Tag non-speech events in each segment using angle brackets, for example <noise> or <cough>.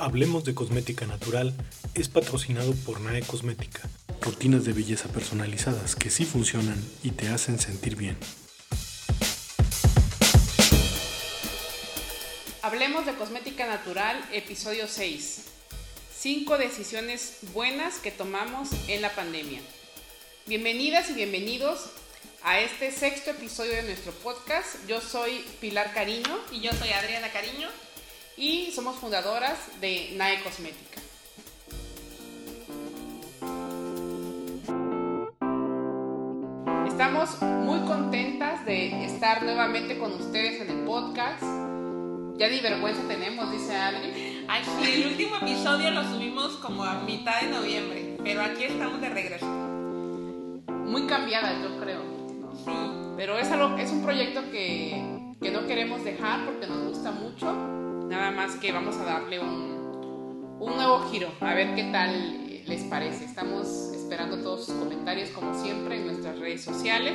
Hablemos de Cosmética Natural es patrocinado por NAE Cosmética. Rutinas de belleza personalizadas que sí funcionan y te hacen sentir bien. Hablemos de Cosmética Natural, episodio 6. Cinco decisiones buenas que tomamos en la pandemia. Bienvenidas y bienvenidos a este sexto episodio de nuestro podcast. Yo soy Pilar Cariño. Y yo soy Adriana Cariño. Y somos fundadoras de NAE Cosmética. Estamos muy contentas de estar nuevamente con ustedes en el podcast. Ya ni vergüenza tenemos, dice Adri. Ay, sí, el último episodio lo subimos como a mitad de noviembre, pero aquí estamos de regreso. Muy cambiadas, yo creo. Sí. Pero es, algo, es un proyecto que, que no queremos dejar porque nos gusta mucho. Nada más que vamos a darle un, un nuevo giro, a ver qué tal les parece. Estamos esperando todos sus comentarios como siempre en nuestras redes sociales.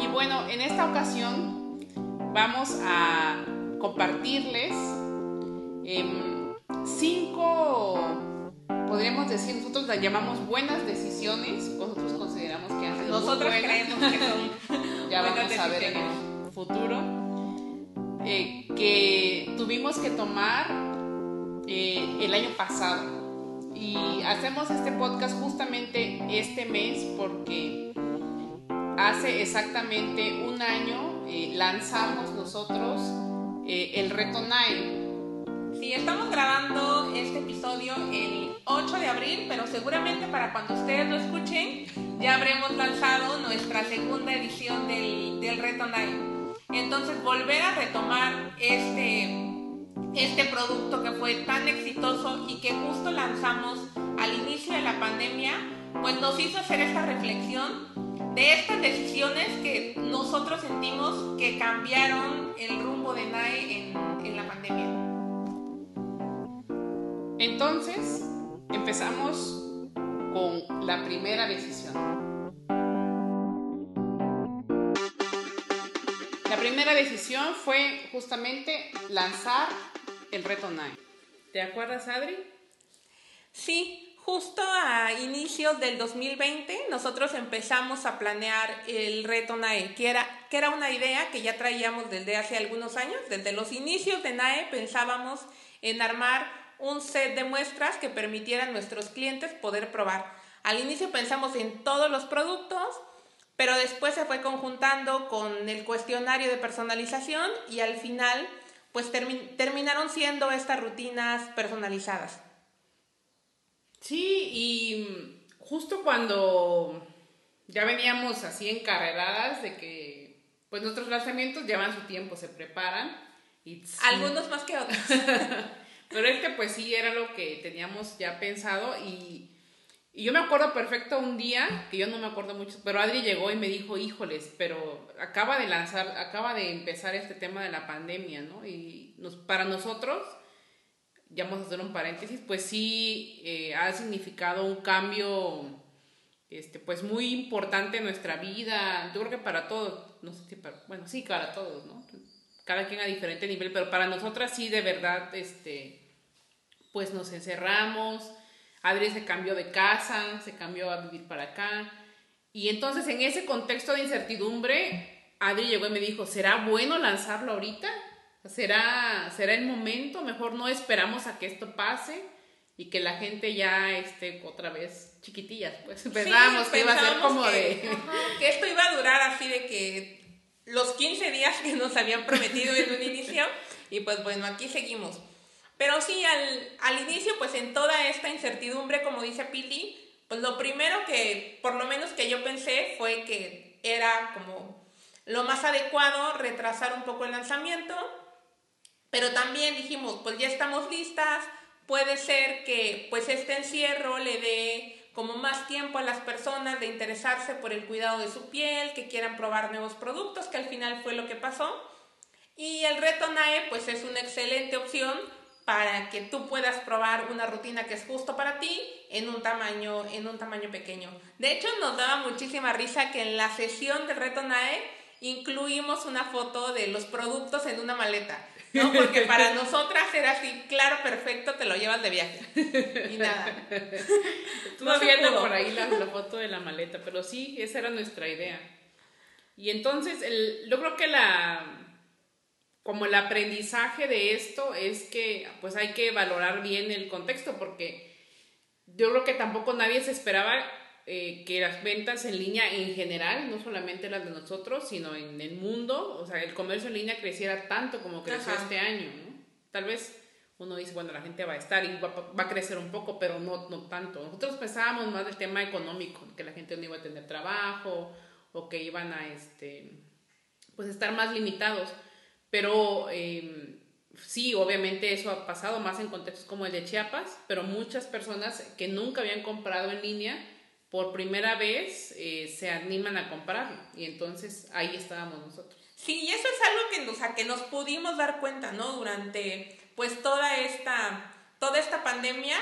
Y bueno, en esta ocasión vamos a compartirles em, cinco, podríamos decir, nosotros las llamamos buenas decisiones, nosotros consideramos que han sido muy Nosotros buenas. creemos que son <laughs> ya buenas vamos a ver en el futuro, eh, que tuvimos que tomar eh, el año pasado. Y hacemos este podcast justamente este mes porque hace exactamente un año eh, lanzamos nosotros eh, el reto NAE. Sí, estamos grabando este episodio el 8 de abril, pero seguramente para cuando ustedes lo escuchen ya habremos lanzado nuestra segunda edición del, del Reto Night. Entonces volver a retomar este, este producto que fue tan exitoso y que justo lanzamos al inicio de la pandemia, pues nos hizo hacer esta reflexión de estas decisiones que nosotros sentimos que cambiaron el rumbo de NAE en, en la pandemia. Entonces, empezamos con la primera decisión. Primera decisión fue justamente lanzar el reto NAE. ¿Te acuerdas, Adri? Sí, justo a inicios del 2020 nosotros empezamos a planear el reto NAE, que era, que era una idea que ya traíamos desde hace algunos años. Desde los inicios de NAE pensábamos en armar un set de muestras que permitieran a nuestros clientes poder probar. Al inicio pensamos en todos los productos, pero después se fue conjuntando con el cuestionario de personalización y al final pues termi- terminaron siendo estas rutinas personalizadas. Sí, y justo cuando ya veníamos así encarreradas de que pues nuestros lanzamientos llevan su tiempo, se preparan y Algunos más que otros. <laughs> Pero este pues sí era lo que teníamos ya pensado y, y yo me acuerdo perfecto un día, que yo no me acuerdo mucho, pero Adri llegó y me dijo, híjoles, pero acaba de lanzar, acaba de empezar este tema de la pandemia, ¿no? Y nos, para nosotros, ya vamos a hacer un paréntesis, pues sí eh, ha significado un cambio, este, pues muy importante en nuestra vida, yo creo que para todos, no sé si para, bueno, sí, para todos, ¿no? cada quien a diferente nivel, pero para nosotras sí, de verdad, este, pues nos encerramos, Adri se cambió de casa, se cambió a vivir para acá, y entonces en ese contexto de incertidumbre, Adri llegó y me dijo, ¿será bueno lanzarlo ahorita? ¿Será, será el momento? Mejor no esperamos a que esto pase y que la gente ya esté otra vez chiquitillas, pues pensábamos que iba a ser como que, de... ajá, que esto iba a durar así de que los 15 días que nos habían prometido en un inicio y pues bueno, aquí seguimos. Pero sí, al, al inicio, pues en toda esta incertidumbre, como dice Pili, pues lo primero que, por lo menos que yo pensé, fue que era como lo más adecuado retrasar un poco el lanzamiento, pero también dijimos, pues ya estamos listas, puede ser que pues este encierro le dé como más tiempo a las personas de interesarse por el cuidado de su piel, que quieran probar nuevos productos, que al final fue lo que pasó. Y el reto NAE pues es una excelente opción para que tú puedas probar una rutina que es justo para ti en un tamaño en un tamaño pequeño. De hecho, nos daba muchísima risa que en la sesión del reto NAE incluimos una foto de los productos en una maleta. ¿no? Porque para <laughs> nosotras era así, claro, perfecto, te lo llevas de viaje. Y nada. Estuve viendo por ahí la, foto de la maleta, pero sí, esa era nuestra idea. Y entonces, el, yo creo que la como el aprendizaje de esto es que pues hay que valorar bien el contexto porque yo creo que tampoco nadie se esperaba eh, que las ventas en línea en general, no solamente las de nosotros, sino en el mundo, o sea, el comercio en línea creciera tanto como creció este año, ¿no? Tal vez uno dice, bueno, la gente va a estar y va, a crecer un poco, pero no, no tanto. Nosotros pensábamos más del tema económico, que la gente no iba a tener trabajo o que iban a, este, pues, estar más limitados. Pero eh, sí, obviamente eso ha pasado más en contextos como el de Chiapas, pero muchas personas que nunca habían comprado en línea, por primera vez eh, se animan a comprarlo y entonces ahí estábamos nosotros. Sí, y eso es algo que nos, que nos pudimos dar cuenta, ¿no? Durante pues toda esta, toda esta pandemia,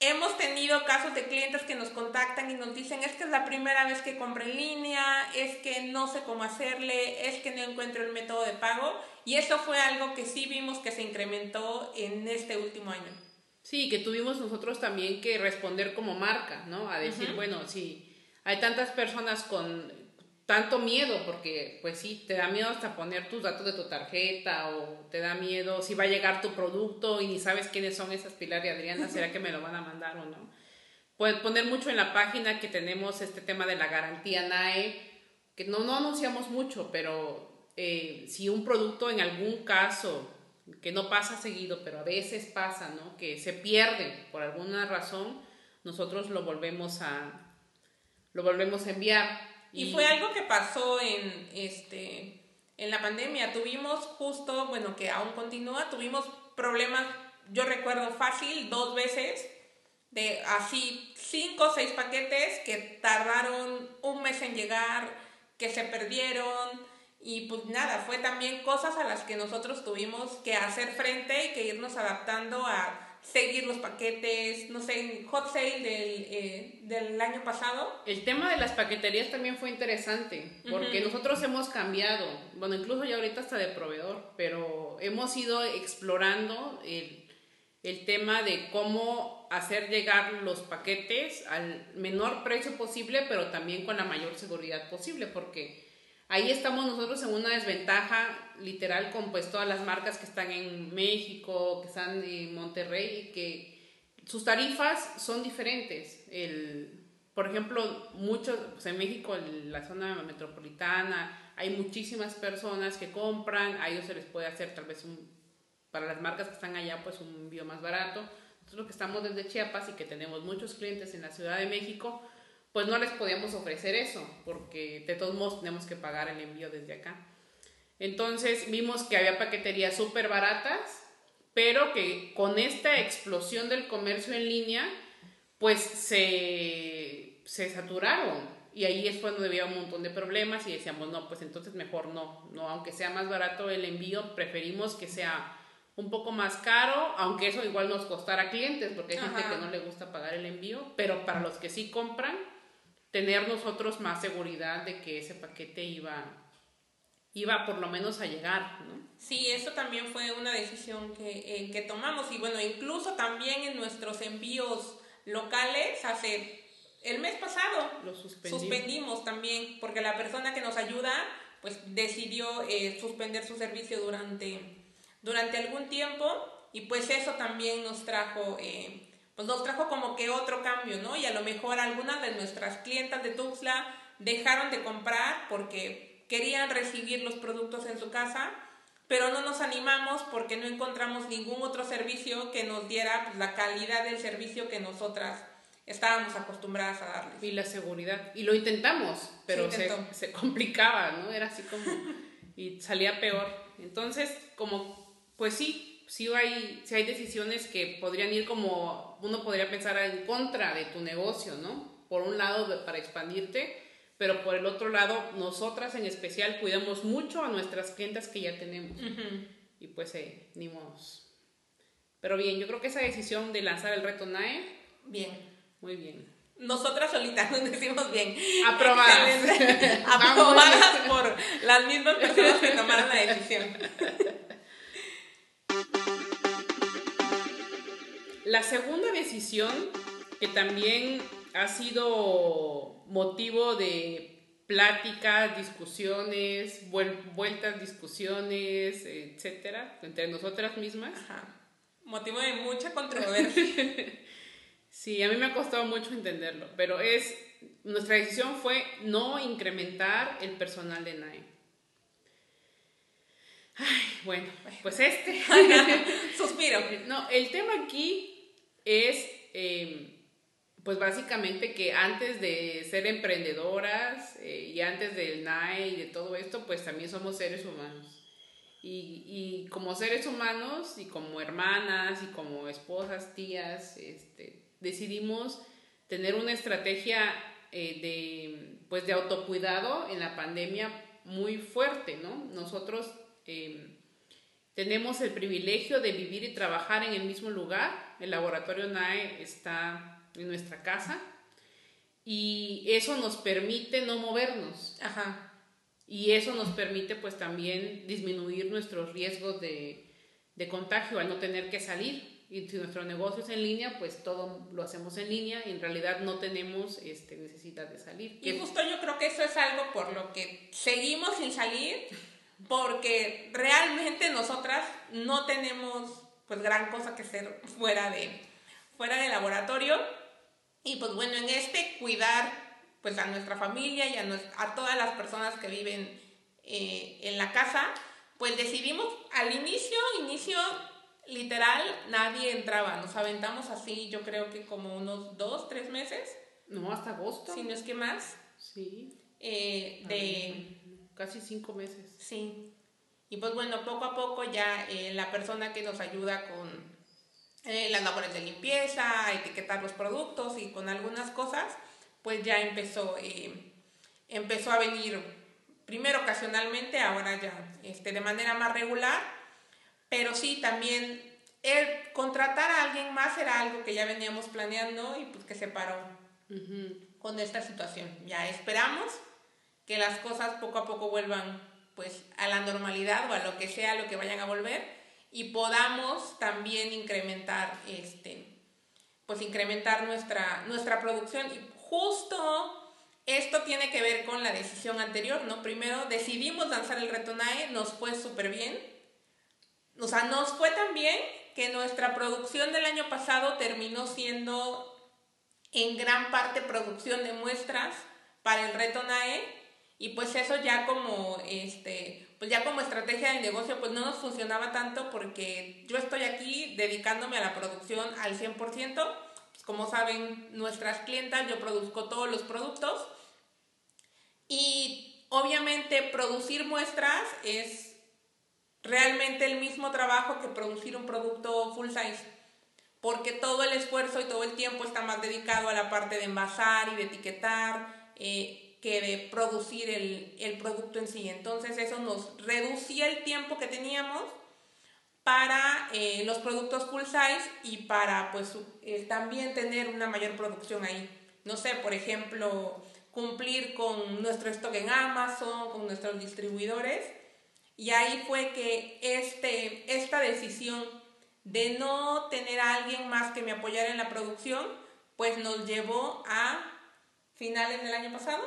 hemos tenido casos de clientes que nos contactan y nos dicen, es que es la primera vez que compro en línea, es que no sé cómo hacerle, es que no encuentro el método de pago. Y eso fue algo que sí vimos que se incrementó en este último año. Sí, que tuvimos nosotros también que responder como marca, ¿no? A decir, bueno, si hay tantas personas con tanto miedo, porque pues sí, te da miedo hasta poner tus datos de tu tarjeta o te da miedo si va a llegar tu producto y ni sabes quiénes son esas Pilar y Adriana, ¿será que me lo van a mandar o no? Puedes poner mucho en la página que tenemos este tema de la garantía NAE, que no, no anunciamos mucho, pero eh, si un producto en algún caso que no pasa seguido, pero a veces pasa, ¿no? Que se pierde por alguna razón, nosotros lo volvemos a lo volvemos a enviar. Y, fue algo que pasó en este en la pandemia. Tuvimos justo, bueno, que aún continúa, tuvimos problemas, yo recuerdo fácil, dos veces, de así cinco o seis paquetes que tardaron un mes en llegar, que se perdieron, y pues nada, fue también cosas a las que nosotros tuvimos que hacer frente y que irnos adaptando a seguir los paquetes, no sé, hot sale del, eh, del año pasado. El tema de las paqueterías también fue interesante, porque nosotros hemos cambiado, bueno, incluso ya ahorita hasta de proveedor, pero hemos ido explorando el, el tema de cómo hacer llegar los paquetes al menor precio posible, pero también con la mayor seguridad posible, porque ahí estamos nosotros en una desventaja literal con pues todas las marcas que están en México, que están en Monterrey, que sus tarifas son diferentes. El, por ejemplo, muchos, pues en México, en la zona metropolitana, hay muchísimas personas que compran, a ellos se les puede hacer tal vez un, para las marcas que están allá, pues un envío más barato. Nosotros que estamos desde Chiapas y que tenemos muchos clientes en la Ciudad de México, pues no les podíamos ofrecer eso, porque de todos modos tenemos que pagar el envío desde acá. Entonces vimos que había paqueterías súper baratas, pero que con esta explosión del comercio en línea, pues se, se saturaron. Y ahí es cuando había un montón de problemas y decíamos, no, pues entonces mejor no, no, aunque sea más barato el envío, preferimos que sea un poco más caro, aunque eso igual nos costara clientes, porque hay gente que no le gusta pagar el envío, pero para los que sí compran, tener nosotros más seguridad de que ese paquete iba, iba por lo menos a llegar, ¿no? Sí, eso también fue una decisión que, eh, que tomamos. Y bueno, incluso también en nuestros envíos locales hace el mes pasado lo suspendimos también porque la persona que nos ayuda pues decidió eh, suspender su servicio durante, durante algún tiempo. Y pues eso también nos trajo eh, pues nos trajo como que otro cambio, ¿no? Y a lo mejor algunas de nuestras clientas de Tuxtla dejaron de comprar porque querían recibir los productos en su casa, pero no nos animamos porque no encontramos ningún otro servicio que nos diera pues, la calidad del servicio que nosotras estábamos acostumbradas a darles. Y la seguridad. Y lo intentamos, pero se, se, complicaba, ¿no? Era así como... y salía peor. Entonces, como, pues sí, si hay, si hay decisiones que podrían ir como, uno podría pensar en contra de tu negocio, ¿no? Por un lado, para expandirte, pero por el otro lado, nosotras en especial cuidamos mucho a nuestras clientas que ya tenemos. Y pues, eh, ni Pero bien, yo creo que esa decisión de lanzar el reto NAE, bien. Muy bien. Nosotras solitas <laughs> nos decimos bien. Aprobadas. <laughs> Aprobadas por las mismas personas que tomaron la decisión. <laughs> la segunda decisión, que también ha sido motivo de pláticas, discusiones, vueltas, discusiones, etcétera, entre nosotras mismas. Motivo de mucha controversia. <laughs> sí, a mí me ha costado mucho entenderlo, pero es nuestra decisión fue no incrementar el personal de NAE. Ay, bueno, pues este. <laughs> Suspiro. No, el tema aquí es, em, pues básicamente que antes de ser emprendedoras eh, y antes del NAE y de todo esto, pues también somos seres humanos. Y, como seres humanos y como hermanas y como esposas, tías, este, decidimos tener una estrategia eh, de, pues de autocuidado en la pandemia muy fuerte, ¿no? Nosotros em, tenemos el privilegio de vivir y trabajar en el mismo lugar. El laboratorio NAE está en nuestra casa y eso nos permite no movernos. Ajá. Y eso nos permite pues también disminuir nuestros riesgos de, de contagio al no tener que salir y si nuestro negocio es en línea, pues todo lo hacemos en línea y en realidad no tenemos este, necesidad de salir. Y justo yo creo que eso es algo por lo que seguimos sin salir, porque realmente nosotras no tenemos pues gran cosa que hacer fuera de fuera del laboratorio y pues bueno, en este cuidar pues a nuestra familia y a, a todas las personas que viven eh, en la casa, pues decidimos al inicio, inicio literal, nadie entraba. Nos aventamos así, yo creo que como unos dos, tres meses. No, hasta agosto. Si no es que más. Sí. Eh, de casi cinco meses. Sí. Y pues bueno, poco a poco ya eh, la persona que nos ayuda con eh, las labores de limpieza, etiquetar los productos y con algunas cosas, pues ya empezó, empezó a venir primero ocasionalmente, ahora ya este, de manera más regular pero sí, también el contratar a alguien más era algo que ya veníamos planeando y pues que se paró con esta situación. Ya esperamos que las cosas poco a poco vuelvan pues a la normalidad o a lo que sea lo que vayan a volver y podamos también incrementar este pues incrementar nuestra nuestra producción y justo esto tiene que ver con la decisión anterior, ¿no? Primero decidimos lanzar el reto NAE, nos fue súper bien, o sea, nos fue tan bien que nuestra producción del año pasado terminó siendo en gran parte producción de muestras para el reto NAE y pues eso ya como este pues ya como estrategia de negocio pues no nos funcionaba tanto porque yo estoy aquí dedicándome a la producción al 100%, pues como saben nuestras clientas yo produzco todos los productos. Y obviamente producir muestras es realmente el mismo trabajo que producir un producto full size, porque todo el esfuerzo y todo el tiempo está más dedicado a la parte de envasar y de etiquetar eh, que de producir el, producto en sí. Entonces eso nos reducía el tiempo que teníamos para eh, los productos full size y para pues también tener una mayor producción ahí. No sé, por ejemplo, cumplir con nuestro stock en Amazon, con nuestros distribuidores y ahí fue que este, esta decisión de no tener a alguien más que me apoyara en la producción, pues nos llevó a finales del año pasado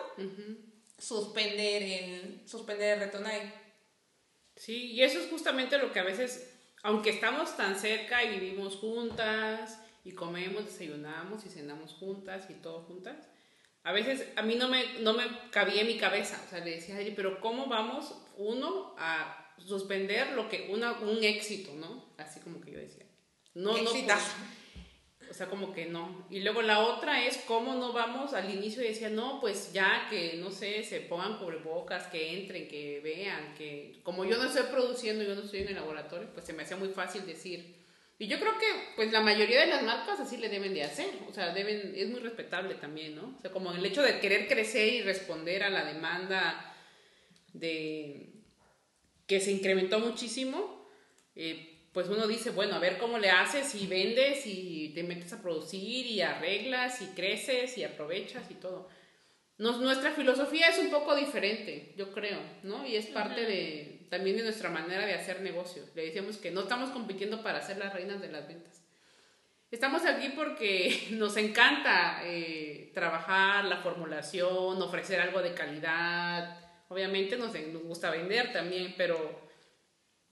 suspender el suspender el Sí, y eso es justamente lo que a veces, aunque estamos tan cerca y vivimos juntas y comemos, desayunamos y cenamos juntas y todo juntas, a veces a mí no me, no me cabía en mi cabeza, o sea, le decía, pero ¿cómo vamos uno a suspender lo que una, un éxito, ¿no? Así como que yo decía. No, no. O sea, como que no. Y luego la otra es cómo no vamos al inicio y decía, no, pues ya que, no sé, se pongan cubrebocas, que entren, que vean, que como yo no estoy produciendo, yo no estoy en el laboratorio, pues se me hacía muy fácil decir. Y yo creo que, pues la mayoría de las marcas así le deben de hacer, o sea, deben, es muy respetable también, ¿no? O sea, como el hecho de querer crecer y responder a la demanda de, que se incrementó muchísimo, eh, pues uno dice, bueno, a ver cómo le haces y vendes y te metes a producir y arreglas y creces y aprovechas y todo. Nos, nuestra filosofía es un poco diferente, yo creo, ¿no? Y es parte de, también de nuestra manera de hacer negocio. Le decíamos que no estamos compitiendo para ser las reinas de las ventas. Estamos aquí porque <laughs> nos encanta eh, trabajar la formulación, ofrecer algo de calidad. Obviamente nos, nos gusta vender también, pero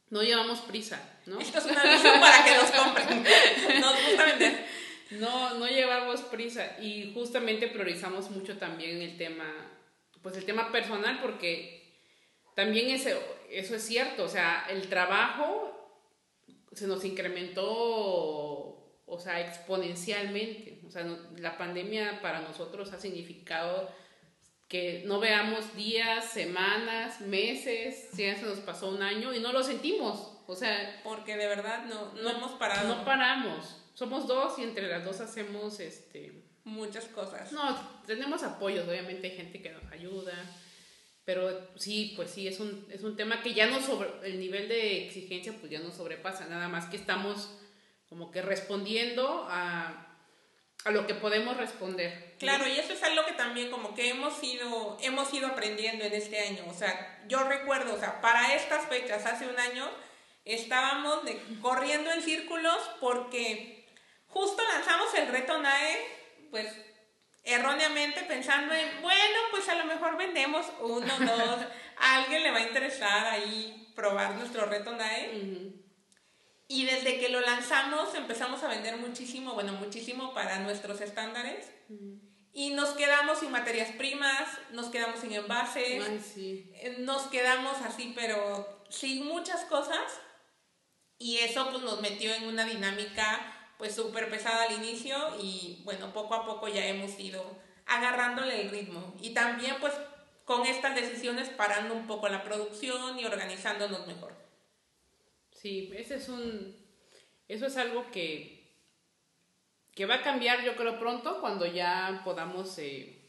no llevamos prisa, ¿no? Esto es una visión para que los compren. Nos gusta vender. No, no llevamos prisa y justamente priorizamos mucho también el tema, pues el tema personal porque también eso, eso es cierto, o sea, el trabajo se nos incrementó, o sea, exponencialmente, o sea, la pandemia para nosotros ha significado que no veamos días, semanas, meses, si ya se nos pasó un año y no lo sentimos, o sea... Porque de verdad no, no, hemos parado. No paramos. Somos dos y entre las dos hacemos este... Muchas cosas. No, tenemos apoyos, obviamente hay gente que nos ayuda, pero sí, pues sí, es un, es un tema que ya no sobre... El nivel de exigencia pues ya no sobrepasa, nada más que estamos como que respondiendo a a lo que podemos responder. Claro, y eso es algo que también como que hemos ido, hemos ido aprendiendo en este año. O sea, yo recuerdo, o sea, para estas fechas, hace un año, estábamos de, corriendo en círculos porque justo lanzamos el reto NAE, pues erróneamente pensando en, bueno, pues a lo mejor vendemos uno, dos, a alguien le va a interesar ahí probar nuestro reto NAE. Y desde que lo lanzamos empezamos a vender muchísimo, bueno, muchísimo para nuestros estándares. Y nos quedamos sin materias primas, nos quedamos sin envases, eh, nos quedamos así, pero sin muchas cosas. Y eso pues nos metió en una dinámica pues súper pesada al inicio y bueno, poco a poco ya hemos ido agarrándole el ritmo. Y también pues con estas decisiones parando un poco la producción y organizándonos mejor. Sí, ese es un, eso es algo que, que va a cambiar yo creo pronto cuando ya podamos eh,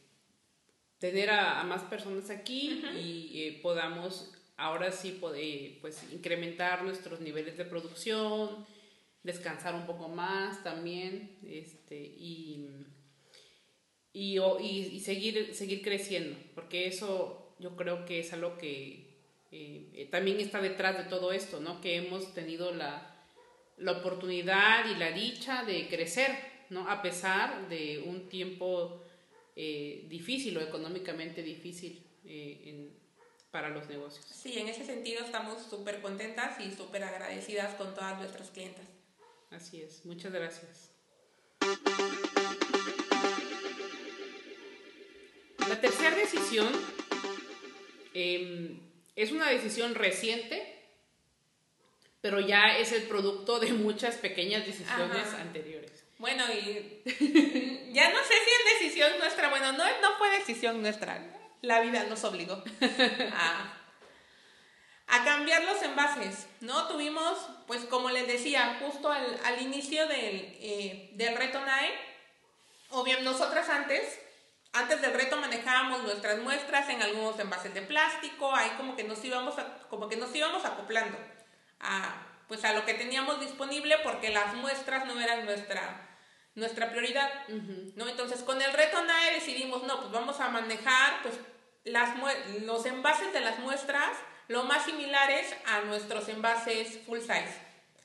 tener a, más personas aquí y eh, podamos ahora sí poder, pues, incrementar nuestros niveles de producción, descansar un poco más también este, y, y, y, seguir, seguir creciendo, porque eso yo creo que es algo que eh, también está detrás de todo esto, ¿no? Que hemos tenido la, la, oportunidad y la dicha de crecer, ¿no? A pesar de un tiempo eh, difícil o económicamente difícil eh, para los negocios. Sí, en ese sentido estamos súper contentas y súper agradecidas con todas nuestras clientes. Así es, muchas gracias. La tercera decisión eh, es una decisión reciente, pero ya es el producto de muchas pequeñas decisiones anteriores. Bueno, y <laughs> ya no sé si es decisión nuestra, bueno, no, no fue decisión nuestra, la vida nos obligó a, cambiar los envases, ¿no? Tuvimos, pues como les decía, justo al, inicio del, eh, del reto NAE, o bien nosotras antes antes del reto manejábamos nuestras muestras en algunos envases de plástico, ahí como que nos íbamos, como que nos íbamos acoplando a, pues a lo que teníamos disponible porque las muestras no eran nuestra, nuestra prioridad, ¿no? Entonces con el reto NAE decidimos, no, pues vamos a manejar pues, las, los envases de las muestras lo más similares a nuestros envases full size,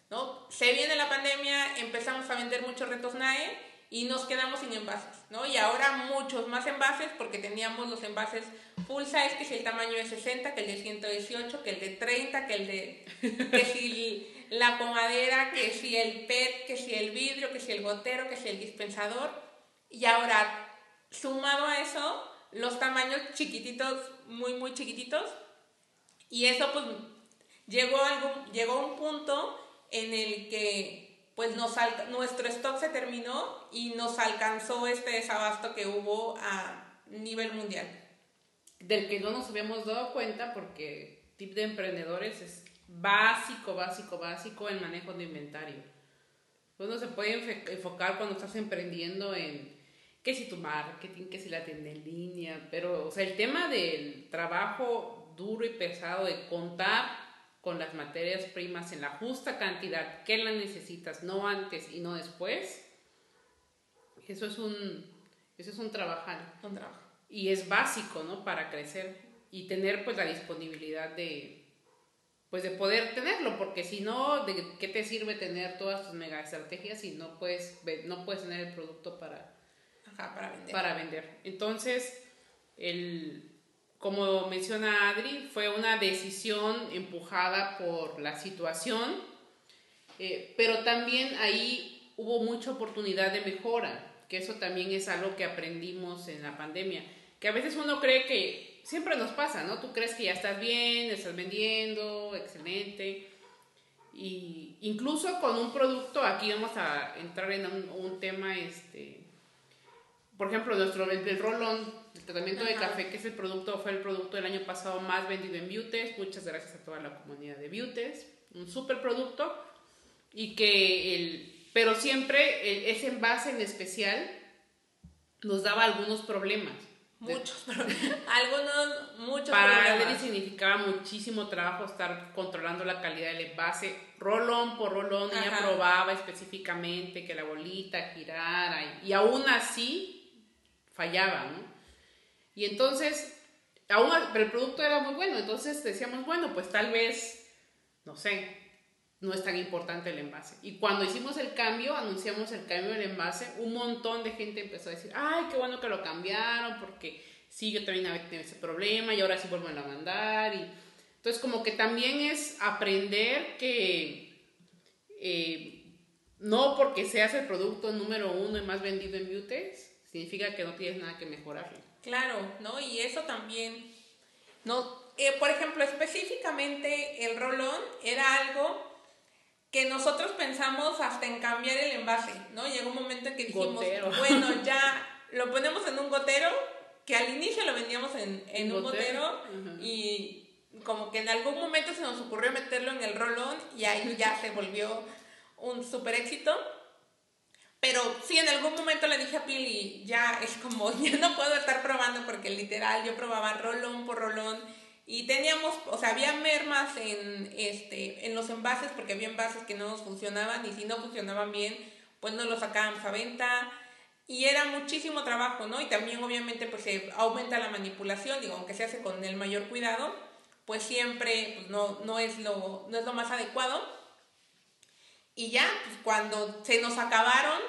¿no? Se viene la pandemia, empezamos a vender muchos retos NAE y nos quedamos sin envases, ¿no? Y ahora muchos más envases porque teníamos los envases full size, que es el tamaño de 60, que el de 118, que el de 30, que el de, que si la pomadera, que si el PET, que si el vidrio, que si el gotero, que si el dispensador. Y ahora, sumado a eso, los tamaños chiquititos, muy, muy chiquititos. Y eso pues llegó, algo, llegó a un punto en el que pues nos nuestro stock se terminó y nos alcanzó este desabasto que hubo a nivel mundial. Del que no nos habíamos dado cuenta porque tip de emprendedores es básico, básico, básico el manejo de inventario. Uno se puede enfocar cuando estás emprendiendo en qué si tu marketing, qué si la tienda en línea, pero o sea, el tema del trabajo duro y pesado de contar con las materias primas en la justa cantidad que la necesitas, no antes y no después, eso es un, eso es un trabajar. Un trabajo. Y es básico, ¿no? Para crecer y tener pues la disponibilidad de, pues de poder tenerlo, porque si no, ¿de qué te sirve tener todas tus mega estrategias si no puedes, no puedes tener el producto para, para vender? Para vender. Entonces, el, como menciona Adri, fue una decisión empujada por la situación, eh, pero también ahí hubo mucha oportunidad de mejora, que eso también es algo que aprendimos en la pandemia, que a veces uno cree que siempre nos pasa, ¿no? Tú crees que ya estás bien, estás vendiendo, excelente. Y incluso con un producto, aquí vamos a entrar en un, tema, este, por ejemplo, nuestro el, rolón, el tratamiento de café, que es el producto, fue el producto del año pasado más vendido en Beautes. Muchas gracias a toda la comunidad de Beautes. Un súper producto. Y que el, pero siempre ese envase en especial nos daba algunos problemas. Muchos, <laughs> algunos, muchos Para Adri significaba muchísimo trabajo estar controlando la calidad del envase, rolón por rolón, ella probaba específicamente que la bolita girara y, aún así fallaba, ¿no? Y entonces, aún, el producto era muy bueno, entonces decíamos, bueno, pues tal vez, no sé, no es tan importante el envase. Y cuando hicimos el cambio, anunciamos el cambio del envase, un montón de gente empezó a decir, ay, qué bueno que lo cambiaron, porque sí, yo también había tenido ese problema y ahora sí vuelven a mandar. Y, entonces, como que también es aprender que eh, no porque seas el producto número uno y más vendido en Beautex, significa que no tienes nada que mejorar. Claro, ¿no? Y eso también, no, eh, por ejemplo, específicamente el rolón era algo que nosotros pensamos hasta en cambiar el envase, ¿no? Llegó un momento en que dijimos, bueno, <laughs> ya lo ponemos en un gotero, que al inicio lo vendíamos en, en un gotero, y como que en algún momento se nos ocurrió meterlo en el rolón y ahí ya se volvió un super éxito. Pero sí, en algún momento le dije a Pili, ya es como, <laughs> ya no puedo estar probando porque literal yo probaba rolón por rolón y teníamos, o sea, había mermas en, este, en los envases porque había envases que no nos funcionaban y si no funcionaban bien, pues no los sacábamos a venta. Y era muchísimo trabajo, ¿no? Y también obviamente pues se aumenta la manipulación, digo, aunque se hace con el mayor cuidado, pues siempre pues, no, no, es lo, no es lo más adecuado. Y ya, pues cuando se nos acabaron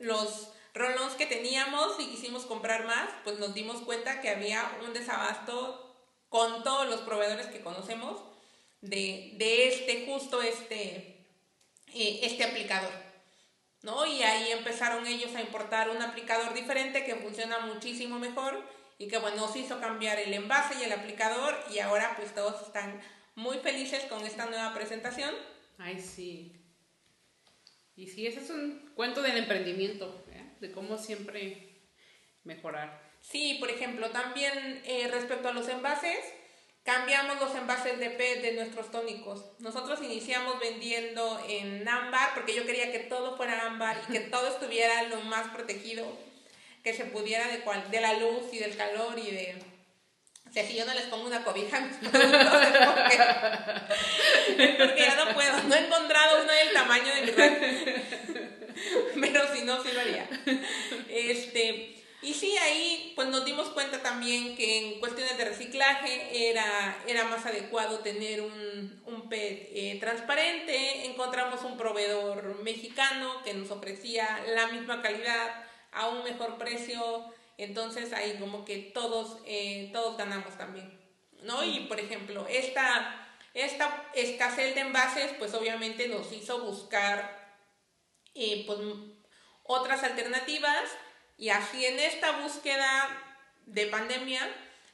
los rolons que teníamos y quisimos comprar más, pues nos dimos cuenta que había un desabasto con todos los proveedores que conocemos de, este, justo este, eh, este aplicador. ¿no? Y ahí empezaron ellos a importar un aplicador diferente que funciona muchísimo mejor y que bueno, nos hizo cambiar el envase y el aplicador y ahora pues todos están muy felices con esta nueva presentación. Ay, sí. Y sí, ese es un cuento del emprendimiento, ¿eh? de cómo siempre mejorar. Sí, por ejemplo, también eh, respecto a los envases, cambiamos los envases de PET de nuestros tónicos. Nosotros iniciamos vendiendo en ámbar porque yo quería que todo fuera ámbar y que <laughs> todo estuviera lo más protegido que se pudiera de, cual, de la luz y del calor y de... Si yo no les pongo una cobija mis <laughs> porque, porque ya no puedo. No he encontrado uno del tamaño de mi <laughs> Pero si no, sí lo haría. Este, y sí, ahí pues nos dimos cuenta también que en cuestiones de reciclaje era, era más adecuado tener un, un PET eh, transparente. Encontramos un proveedor mexicano que nos ofrecía la misma calidad a un mejor precio. Entonces ahí como que todos, eh, todos ganamos también. ¿no? Y por ejemplo, esta, esta escasez de envases pues obviamente nos hizo buscar eh, pues, otras alternativas y así en esta búsqueda de pandemia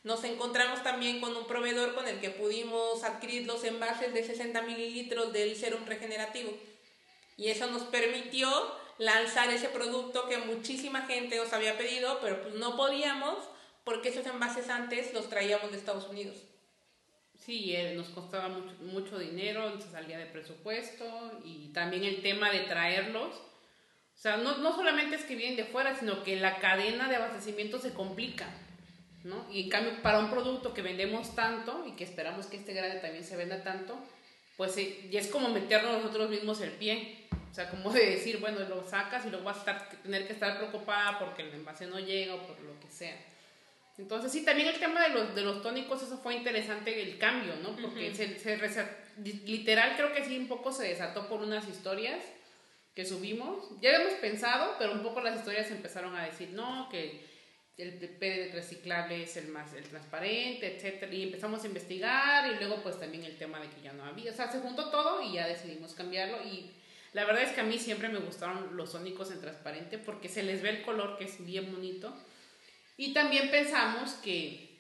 nos encontramos también con un proveedor con el que pudimos adquirir los envases de 60 mililitros del serum regenerativo. Y eso nos permitió lanzar ese producto que muchísima gente nos había pedido, pero pues no podíamos porque esos envases antes los traíamos de Estados Unidos. Sí, eh, nos costaba mucho, mucho dinero, se salía de presupuesto y también el tema de traerlos o sea, no, no solamente es que vienen de fuera, sino que la cadena de abastecimiento se complica. ¿no? Y en cambio, para un producto que vendemos tanto y que esperamos que este grande también se venda tanto, pues eh, ya es como meternos nosotros mismos el pie. O sea, como de decir, bueno, lo sacas y luego vas a estar, tener que estar preocupada porque el envase no llega o por lo que sea. Entonces, sí, también el tema de los, de los tónicos, eso fue interesante el cambio, ¿no? Porque se, se, literal creo que sí un poco se desató por unas historias que subimos. Ya habíamos pensado, pero un poco las historias empezaron a decir, no, que el PP reciclable es el más el transparente, etcétera, y empezamos a investigar y luego pues también el tema de que ya no había, o sea, se juntó todo y ya decidimos cambiarlo y la verdad es que a mí siempre me gustaron los sónicos en transparente porque se les ve el color que es bien bonito y también pensamos que,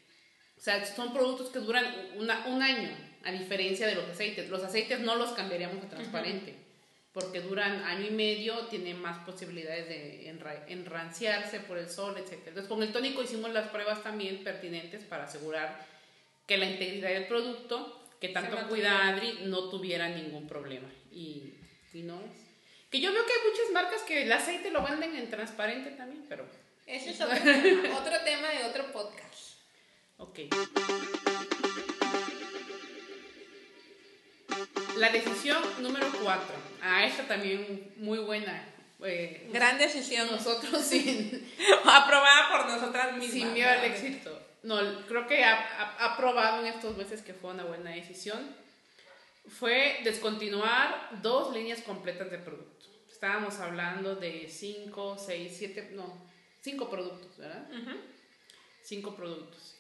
o sea, son productos que duran una, un año a diferencia de los aceites, los aceites no los cambiaríamos a transparente porque duran año y medio, tienen más posibilidades de enranciarse por el sol, etc. Entonces, con el tónico hicimos las pruebas también pertinentes para asegurar que la integridad del producto, que tanto cuida Adri, no tuviera ningún problema. Y, y, no es. Que yo veo que hay muchas marcas que el aceite lo venden en transparente también, pero... Ese es <laughs> otro tema, otro tema de otro podcast. Ok. La decisión número cuatro. Ah, esta también muy buena. Eh, Gran decisión. Nosotros sin... <laughs> Aprobada por nosotras mismas. Sin miedo al éxito. No, creo que ha, ha, probado en estos meses que fue una buena decisión. Fue descontinuar dos líneas completas de producto. Estábamos hablando de cinco, seis, siete, no, cinco productos, ¿verdad? Cinco productos.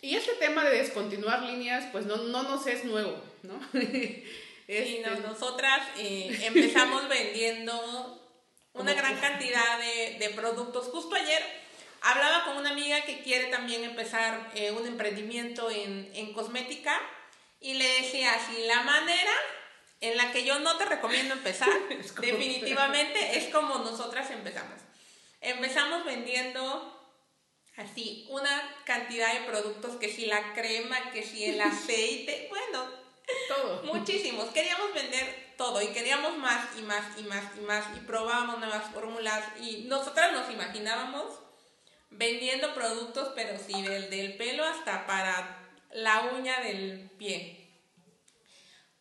Y este tema de descontinuar líneas, pues no, no nos es nuevo, ¿no? <laughs> Sí, no, este, nosotras eh, empezamos vendiendo <laughs> una gran cantidad de, de, productos. Justo ayer hablaba con una amiga que quiere también empezar eh, un emprendimiento en, en cosmética y le decía, si la manera en la que yo no te recomiendo empezar, <laughs> definitivamente es como nosotras empezamos. Empezamos vendiendo así una cantidad de productos, que si la crema, que si el <laughs> aceite, bueno, todo. Muchísimos. Queríamos vender todo y queríamos más y más y más y más y probábamos nuevas fórmulas y nosotras nos imaginábamos vendiendo productos, pero sí, del, del pelo hasta para la uña del pie.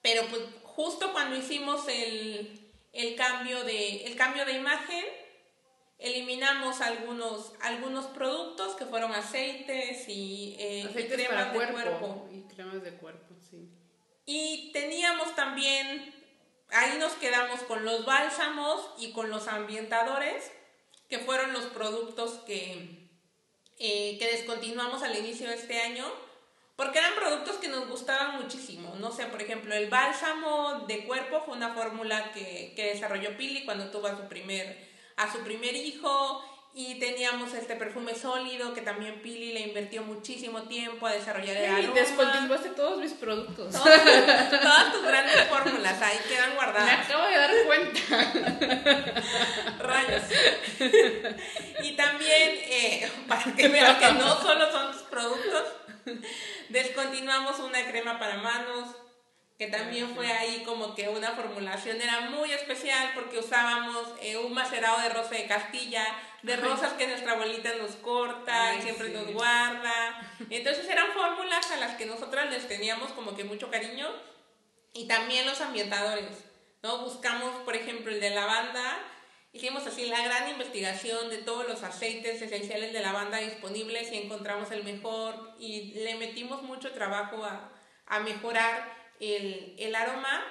Pero pues justo cuando hicimos el, el, cambio, de, el cambio de imagen, eliminamos algunos, algunos productos que fueron aceites y, eh, cremas de cuerpo. Y cremas de cuerpo, sí. Y teníamos también, ahí nos quedamos con los bálsamos y con los ambientadores, que fueron los productos que, eh, que descontinuamos al inicio de este año, porque eran productos que nos gustaban muchísimo. No sé, por ejemplo, el bálsamo de cuerpo fue una fórmula que, que desarrolló Pili cuando tuvo a su primer, a su primer hijo y teníamos este perfume sólido que también Pili le invirtió muchísimo tiempo a desarrollar el aroma. Y descontinuaste todos mis productos. todas tus grandes fórmulas ahí quedan guardadas. Me acabo de dar cuenta. Rayos. y también, eh, para que vean que no solo son tus productos, descontinuamos una crema para manos, que también fue ahí como que una formulación era muy especial porque usábamos eh, un macerado de rosa de Castilla, de rosas que nuestra abuelita nos corta y siempre nos guarda. Entonces eran fórmulas a las que nosotras les teníamos como que mucho cariño y también los ambientadores, ¿no? Buscamos, por ejemplo, el de lavanda, hicimos así la gran investigación de todos los aceites esenciales de lavanda disponibles y encontramos el mejor y le metimos mucho trabajo a, a mejorar el, el aroma,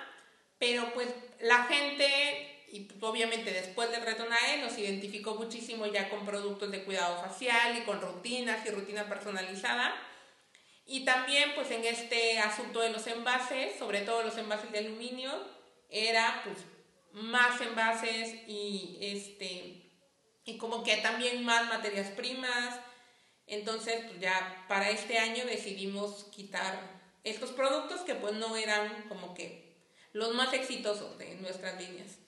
pero pues la gente, y obviamente después del retonae, nos identificó muchísimo ya con productos de cuidado facial y con rutinas y rutina personalizada. Y también pues en este asunto de los envases, sobre todo los envases de aluminio, era pues más envases y este y como que también más materias primas. Entonces, pues ya para este año decidimos quitar estos productos que pues no eran como que los más exitosos de nuestras líneas.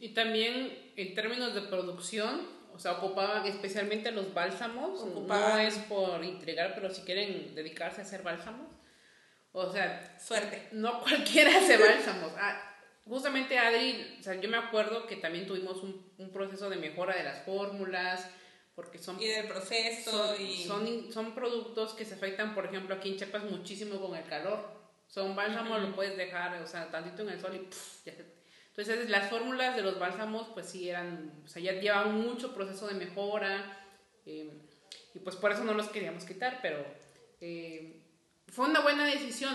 Y también en términos de producción, o sea, ocupaban especialmente los bálsamos, no es por intrigar, pero si quieren dedicarse a hacer bálsamos, o sea, suerte. No cualquiera hace bálsamos. Ah, justamente Adri, o sea, yo me acuerdo que también tuvimos un, un proceso de mejora de las fórmulas, porque son... Y del proceso son, y... Son, son productos que se afectan, por ejemplo, aquí en Chiapas muchísimo con el calor. Son bálsamos, lo puedes dejar, o sea, tantito en el sol y ya se... Entonces, las fórmulas de los bálsamos, pues sí eran, o sea, ya llevaban mucho proceso de mejora, eh, y pues por eso no los queríamos quitar, pero eh, fue una buena decisión.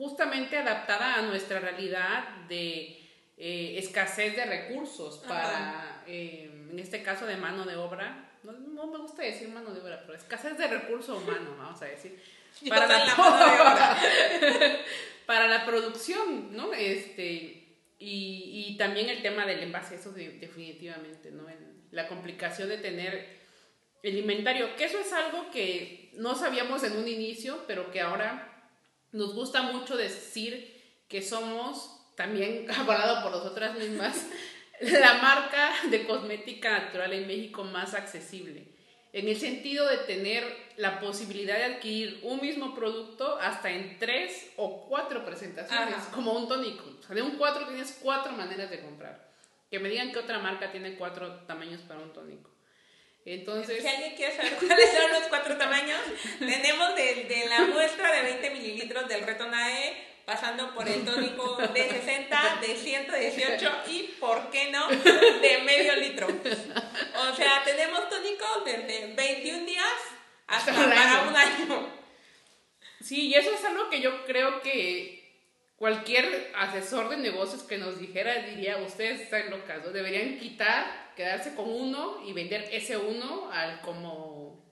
Justamente adaptada a nuestra realidad de eh, escasez de recursos para, eh, en este caso, de mano de obra. No, no, me gusta decir mano de obra, pero escasez de recurso humano, vamos a decir. <laughs> Para la, la <laughs> mano de obra. <laughs> para la producción, ¿no? Este, y, y, también el tema del envase, eso de, definitivamente, ¿no? El, la complicación de tener el inventario, que eso es algo que no sabíamos en un inicio, pero que ahora nos gusta mucho decir que somos, también <laughs> avalado por nosotras mismas, <laughs> la marca de cosmética natural en México más accesible. En el sentido de tener la posibilidad de adquirir un mismo producto hasta en tres o cuatro presentaciones, Ajá. como un tónico. O sea, de un cuatro tienes cuatro maneras de comprar. Que me digan que otra marca tiene cuatro tamaños para un tónico. Entonces, Si alguien quiere saber cuáles son los cuatro tamaños, tenemos de, de la muestra de 20 mililitros del reto NAE, pasando por el tónico de 60, de 118 y, ¿por qué no?, de medio litro. O sea, tenemos tónicos desde 21 días hasta para un año. Sí, y eso es algo que yo creo que cualquier asesor de negocios que nos dijera diría, ustedes están locas, ¿no? deberían quitar, quedarse con uno y vender ese uno al como...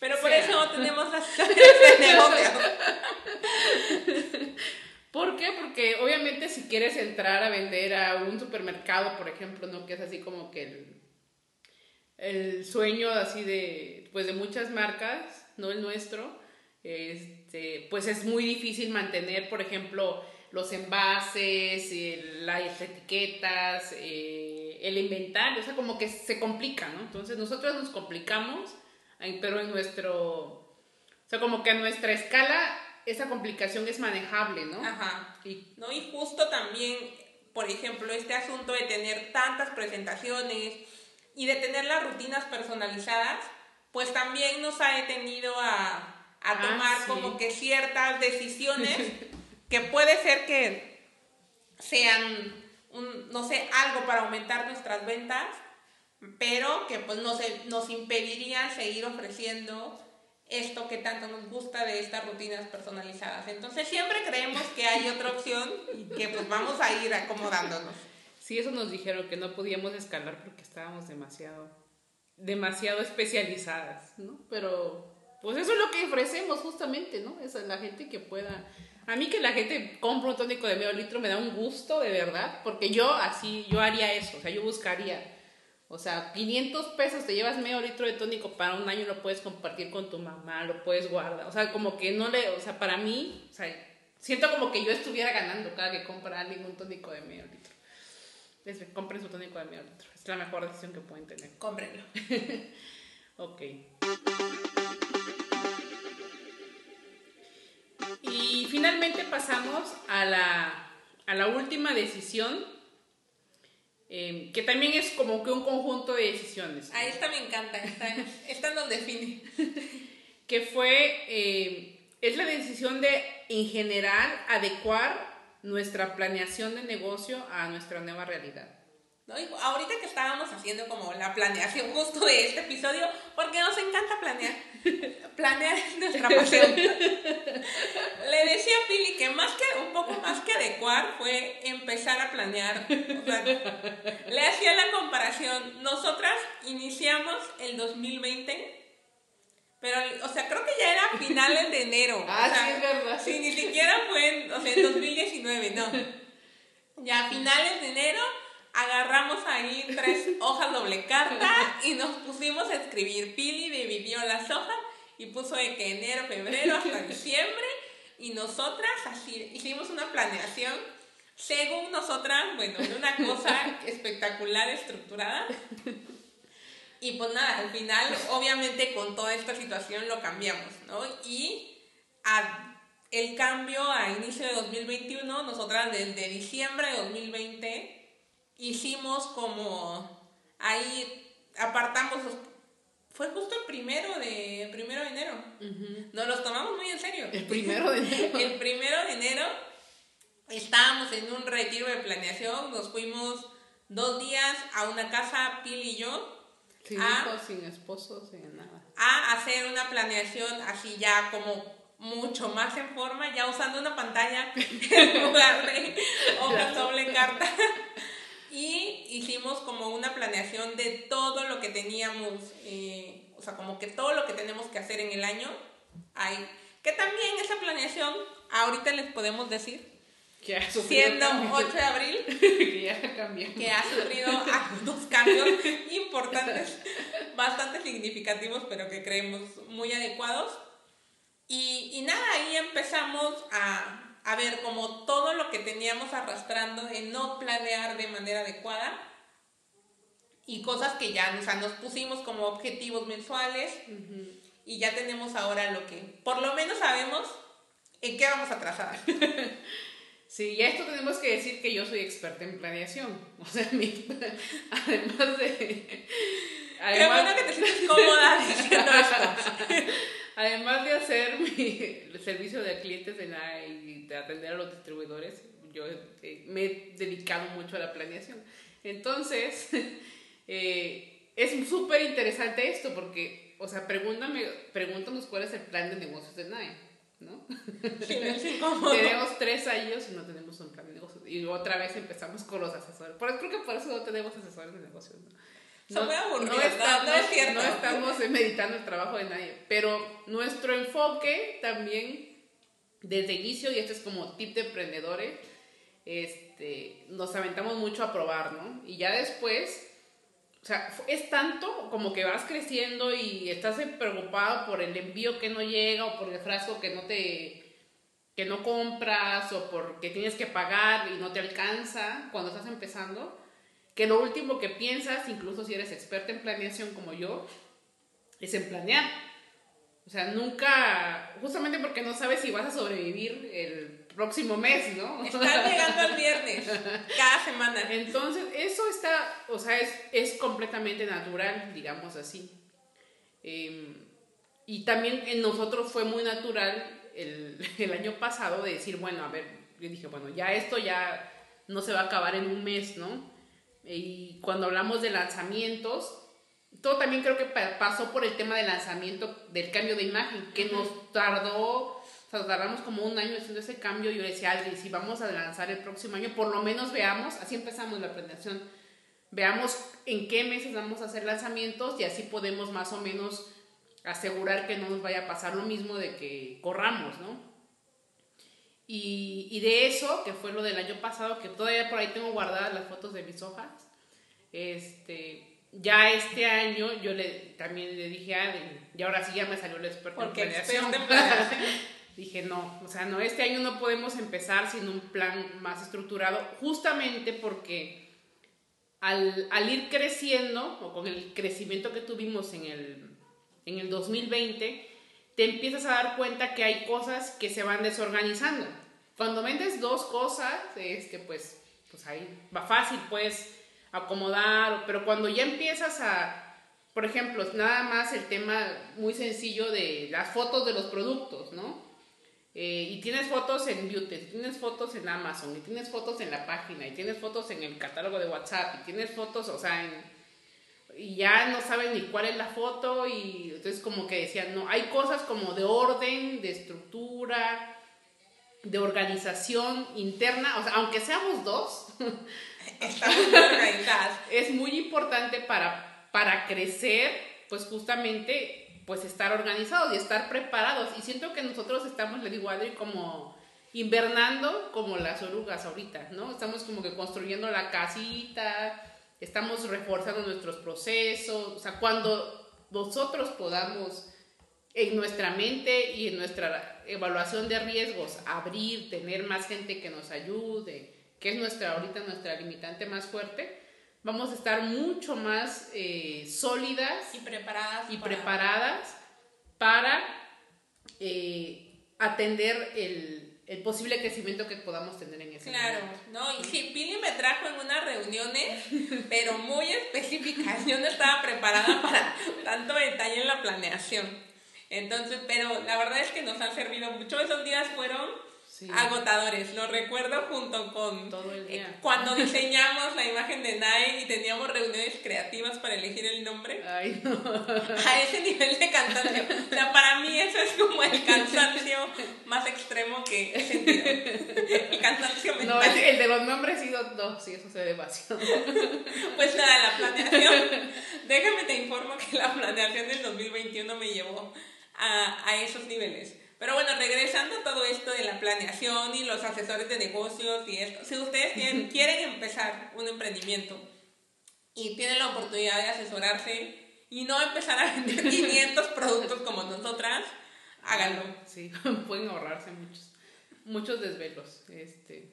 Pero por sea. eso no tenemos las <laughs> <laughs> de negocio. ¿Por qué? Porque obviamente si quieres entrar a vender a un supermercado, por ejemplo, ¿no? Que es así como que el, el sueño así de, pues de muchas marcas, no el nuestro, este, pues es muy difícil mantener, por ejemplo, los envases, el- las etiquetas, eh, el inventario, o sea, como que se complica, ¿no? Entonces nosotros nos complicamos, pero en nuestro, o sea, como que a nuestra escala esa complicación es manejable, ¿no? Ajá. Y ¿no? Y justo también, por ejemplo, este asunto de tener tantas presentaciones y de tener las rutinas personalizadas, pues también nos ha detenido a, a Ah, tomar sí. como que ciertas decisiones <laughs> que puede ser que sean, no sé, algo para aumentar nuestras ventas, pero que pues nos, nos impedirían seguir ofreciendo esto que tanto nos gusta de estas rutinas personalizadas. Entonces siempre creemos que hay otra opción y que pues vamos a ir acomodándonos. sí, eso nos dijeron que no podíamos escalar porque estábamos demasiado, demasiado especializadas, ¿no? Pero, pues eso es lo que ofrecemos justamente, ¿no? Es la gente que pueda... A mí que la gente compra un tónico de medio litro me da un gusto, de verdad, porque yo así, yo haría eso, o sea, yo buscaría... O sea, 500 pesos te llevas medio litro de tónico para un año, lo puedes compartir con tu mamá, lo puedes guardar. O sea, como que no le, o sea, para mí, o sea, siento como que yo estuviera ganando cada que compra alguien un tónico de medio litro. Les compren su tónico de medio litro. Es la mejor decisión que pueden tener. Cómprenlo. <laughs> Ok. Y finalmente pasamos a la, a la última decisión, eh, que también es como que un conjunto de decisiones. A esta me encanta, esta, esta nos define. <laughs> que fue, eh, es la decisión de, en general, adecuar nuestra planeación de negocio a nuestra nueva realidad. ¿No? Y ahorita que estábamos haciendo como la planeación justo de este episodio, porque nos encanta planear. <laughs> Planear es nuestra <laughs> pasión. Le decía a Pili que más que, un poco más que adecuar fue empezar a planear. O sea, le hacía la comparación. Nosotras iniciamos el 2020. Pero, o sea, creo que ya era finales de enero. <laughs> Ah, o sea, sí, es verdad. Sí, ni siquiera fue en, o sea, en 2019, no. Ya finales de enero agarramos ahí tres <laughs> hojas doble carta y nos pusimos a escribir. Pili dividió las hojas y puso de que enero, febrero hasta <laughs> diciembre y nosotras así hicimos una planeación según nosotras, bueno, una cosa <laughs> espectacular, estructurada. Y pues nada, al final, obviamente con toda esta situación lo cambiamos, ¿no? Y a- el cambio a inicio de 2021, nosotras desde diciembre de 2020 hicimos como ahí apartamos los- fue justo el primero de primero de enero. Nos los tomamos muy en serio. El primero de enero. <laughs> el primero de enero estábamos en un retiro de planeación, nos fuimos dos días a una casa, Pil y yo, Sin Ah. hijos, sin esposo, sin nada. a hacer una planeación así ya como mucho más en forma, ya usando una pantalla <laughs> en lugar de hojas doble carta. Y hicimos como una planeación de todo lo que teníamos, eh, o sea, como que todo lo que tenemos que hacer en el año. Hay, que también esa planeación, ahorita les podemos decir, que siendo 8 de abril, <laughs> que ya que ha sufrido dos cambios importantes, bastante significativos, pero que creemos muy adecuados. Y, y nada, ahí empezamos a, a ver como todo lo que teníamos arrastrando de no planear de manera adecuada y cosas que ya o sea, nos pusimos como objetivos mensuales y ya tenemos ahora lo que por lo menos sabemos en qué vamos a trazar. <laughs> Sí, y a esto tenemos que decir que yo soy experta en planeación. O sea, mi, <laughs> además de... Además, Qué bueno que te sientes cómoda diciendo <laughs> esto. Además de hacer mi <laughs> servicio de clientes de la, y de atender a los distribuidores, yo eh, me he dedicado mucho a la planeación. Entonces, <laughs> eh, es súper interesante esto porque, o sea, pregúntame, pregúntanos cuál es el plan de negocios de NAE. ¿no? <laughs> tenemos tres años y no tenemos un plan de negocio. Y otra vez empezamos con los asesores. Por, creo que por eso no tenemos asesores de negocios. ¿no? No, estamos, no, estamos meditando el trabajo de nadie, pero nuestro enfoque también desde inicio, y esto es como tip de emprendedores, este, nos aventamos mucho a probar, ¿no? Y ya después o sea, es tanto como que vas creciendo y estás preocupado por el envío que no llega o por el frasco que no te que no compras o porque tienes que pagar y no te alcanza cuando estás empezando, que lo último que piensas, incluso si eres experta en planeación como yo, es en planear. O sea, nunca, justamente porque no sabes si vas a sobrevivir el próximo mes, ¿no? <laughs> Están llegando al viernes, cada semana. Entonces, eso está, o sea, es, es completamente natural, digamos así. Em, y también en nosotros fue muy natural el, <laughs> el, año pasado de decir, bueno, a ver, yo dije, bueno, ya esto ya no se va a acabar en un mes, ¿no? Y cuando hablamos de lanzamientos, todo también creo que pasó por el tema del lanzamiento, del cambio de imagen, que nos tardó o sea, tardamos como un año haciendo ese cambio yo le decía a si vamos a lanzar el próximo año, por lo menos veamos, así empezamos la presentación, veamos en qué meses vamos a hacer lanzamientos y así podemos más o menos asegurar que no nos vaya a pasar lo mismo de que corramos, ¿no? Y, y de eso, que fue lo del año pasado, que todavía por ahí tengo guardadas las fotos de mis hojas, este, ya este año yo le, también le dije a y ahora sí ya me salió el experto Porque en <laughs> planeación. dije, no, o sea, no, este año no podemos empezar sin un plan más estructurado, justamente porque al, al ir creciendo, o con el crecimiento que tuvimos en el, en el 2020, te empiezas a dar cuenta que hay cosas que se van desorganizando. Cuando vendes dos cosas, este, pues, pues ahí va fácil, pues, acomodar, pero cuando ya empiezas a, por ejemplo, nada más el tema muy sencillo de las fotos de los productos, ¿no? Eh, y tienes fotos en Beauty, tienes fotos en Amazon, y tienes fotos en la página, y tienes fotos en el catálogo de WhatsApp, y tienes fotos, o sea, y ya no saben ni cuál es la foto, y entonces como que decían, no, hay cosas como de orden, de estructura, de organización interna, o sea, aunque seamos dos, <laughs> es muy importante para, para crecer, pues justamente pues estar organizados y estar preparados. Y siento que nosotros estamos, le digo Adri, como invernando como las orugas ahorita, ¿no? Estamos como que construyendo la casita, estamos reforzando nuestros procesos, o sea, cuando nosotros podamos en nuestra mente y en nuestra evaluación de riesgos abrir, tener más gente que nos ayude, que es nuestra ahorita nuestra limitante más fuerte, vamos a estar mucho más eh, sólidas y preparadas y para, preparadas para eh, atender el, posible crecimiento que podamos tener en ese Claro, ¿no? Y Pili <laughs> me trajo en unas reuniones, pero muy específicas. Yo no estaba preparada <laughs> para tanto detalle en la planeación. Entonces, pero la verdad es que nos han servido mucho. Esos días fueron agotadores. Lo recuerdo junto con Todo el día. eh, cuando <laughs> diseñamos la imagen de Nike y teníamos reuniones creativas para elegir el nombre. Ay, no. <laughs> A ese nivel de cansancio. O sea, para mí eso es como el cansancio más extremo que he sentido. El cansancio mental. No, el, de los nombres sí, no, no, sí, eso se ve demasiado. <laughs> Pues nada, la planeación. Déjame te informo que la planeación del 2021 me llevó a, a esos niveles. Pero bueno, regresando a todo esto de la planeación y los asesores de negocios y esto, si ustedes tienen- quieren empezar un emprendimiento y tienen la oportunidad de asesorarse y no empezar a vender <laughs> 500 productos como nosotras, háganlo. Sí, <laughs> pueden ahorrarse muchos, muchos desvelos. Este.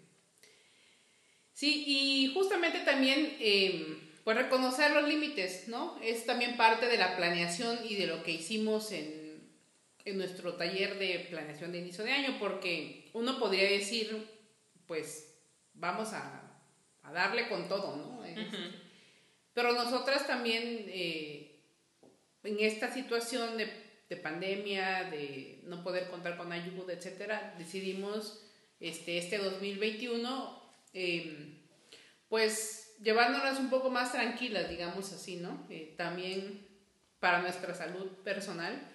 Sí, y justamente también, eh, pues reconocer los límites, ¿no? Es también parte de la planeación y de lo que hicimos en, en nuestro taller de planeación de inicio de año, porque uno podría decir, pues, vamos a, a darle con todo, ¿no? Pero nosotras también, eh, en esta situación de, de pandemia, de no poder contar con ayuda, etcétera, decidimos este, este 2021, eh, pues llevándolas un poco más tranquilas, digamos así, ¿no? Eh, también para nuestra salud personal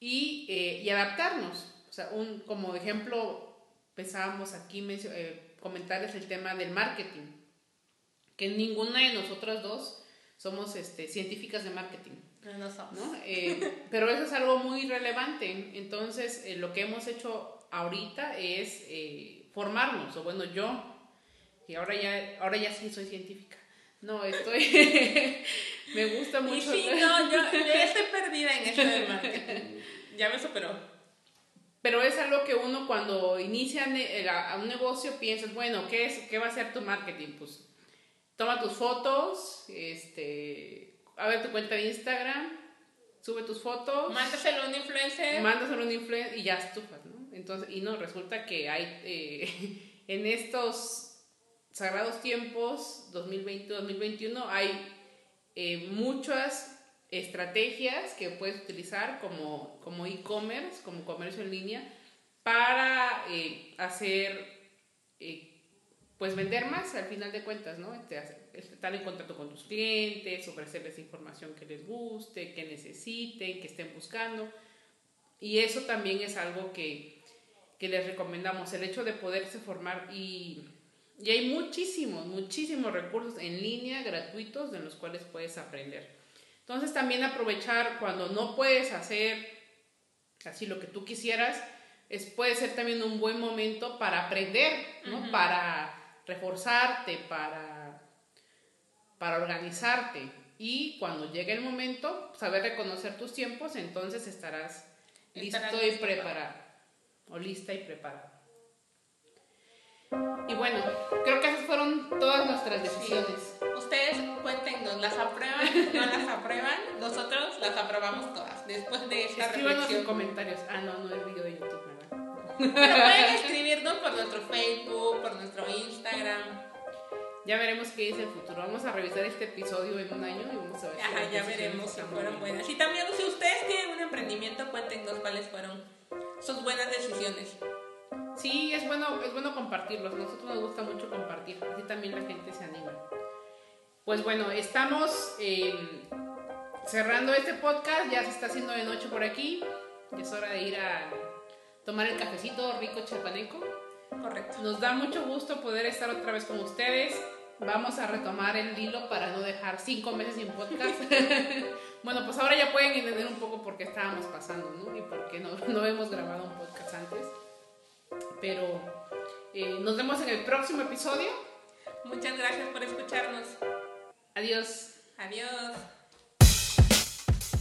y, eh, y adaptarnos. O sea, un, como ejemplo, pensábamos aquí eh, comentarles el tema del marketing que ninguna de nosotras dos somos este, científicas de marketing, No somos. ¿no? Eh, <laughs> pero eso es algo muy relevante. Entonces, eh, lo que hemos hecho ahorita es eh, formarnos, o bueno, yo, y ahora ya, ahora ya sí soy científica. No, estoy, <laughs> me gusta Y mucho. sí, no, yo, yo <laughs> ya estoy perdida en esto del marketing. Ya me superó. Pero es algo que uno cuando inicia a a un negocio piensa, bueno, ¿qué, es, ¿qué va a ser tu marketing? Pues toma tus fotos, este, abre tu cuenta de Instagram, sube tus fotos, Mándaselo a un influencer. mándaselo a un influencer y ya estufas, ¿no? Entonces, y no, resulta que hay eh, <laughs> en estos sagrados tiempos, 2020-2021, hay eh, muchas estrategias que puedes utilizar como, como e-commerce, como comercio en línea, para eh, hacer, eh, pues vender más al final de cuentas, ¿no? Este, estar en contacto con tus clientes, ofrecerles información que les guste, que necesiten, que estén buscando. Y eso también es algo que, que les recomendamos, el hecho de poderse formar y, y hay muchísimos, muchísimos recursos en línea gratuitos en los cuales puedes aprender. Entonces también aprovechar cuando no puedes hacer así lo que tú quisieras, es, puede ser también un buen momento para aprender, ¿no? Para reforzarte, para, para organizarte. Y cuando llegue el momento, saber reconocer tus tiempos, entonces estarás listo y preparado. O lista y preparado. Y bueno, creo que esas fueron todas nuestras decisiones. Ustedes cuéntenos, ¿las aprueban? ¿No las aprueban? Nosotros las aprobamos todas. Después de esta Escríbanos en reflexión. comentarios. Ah, no, no es video de YouTube, ¿verdad? Pero pueden escribirnos por nuestro Facebook, por nuestro Instagram. Ya veremos qué dice el futuro. Vamos a revisar este episodio en un año y vamos a ver. si Ajá, ya veremos si fueron buenas. Y también, si ustedes tienen un emprendimiento, cuéntenos cuáles fueron sus buenas decisiones. Sí, es bueno, es bueno compartirlos. Nosotros nos gusta mucho compartir. Así también la gente se anima. Pues bueno, estamos eh, cerrando este podcast. Ya se está haciendo de noche por aquí. Ya es hora de ir a tomar el cafecito rico chapaneco. Correcto. Nos da mucho gusto poder estar otra vez con ustedes. Vamos a retomar el hilo para no dejar cinco meses sin podcast. <laughs> bueno, pues ahora ya pueden entender un poco por qué estábamos pasando, ¿no? Y por qué no, no hemos grabado un podcast antes. Pero eh, nos vemos en el próximo episodio. Muchas gracias por escucharnos. Adiós. Adiós.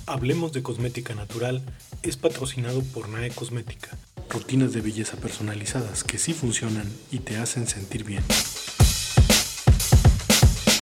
Hablemos de Cosmética Natural es patrocinado por NAE Cosmética. Rutinas de belleza personalizadas que sí funcionan y te hacen sentir bien.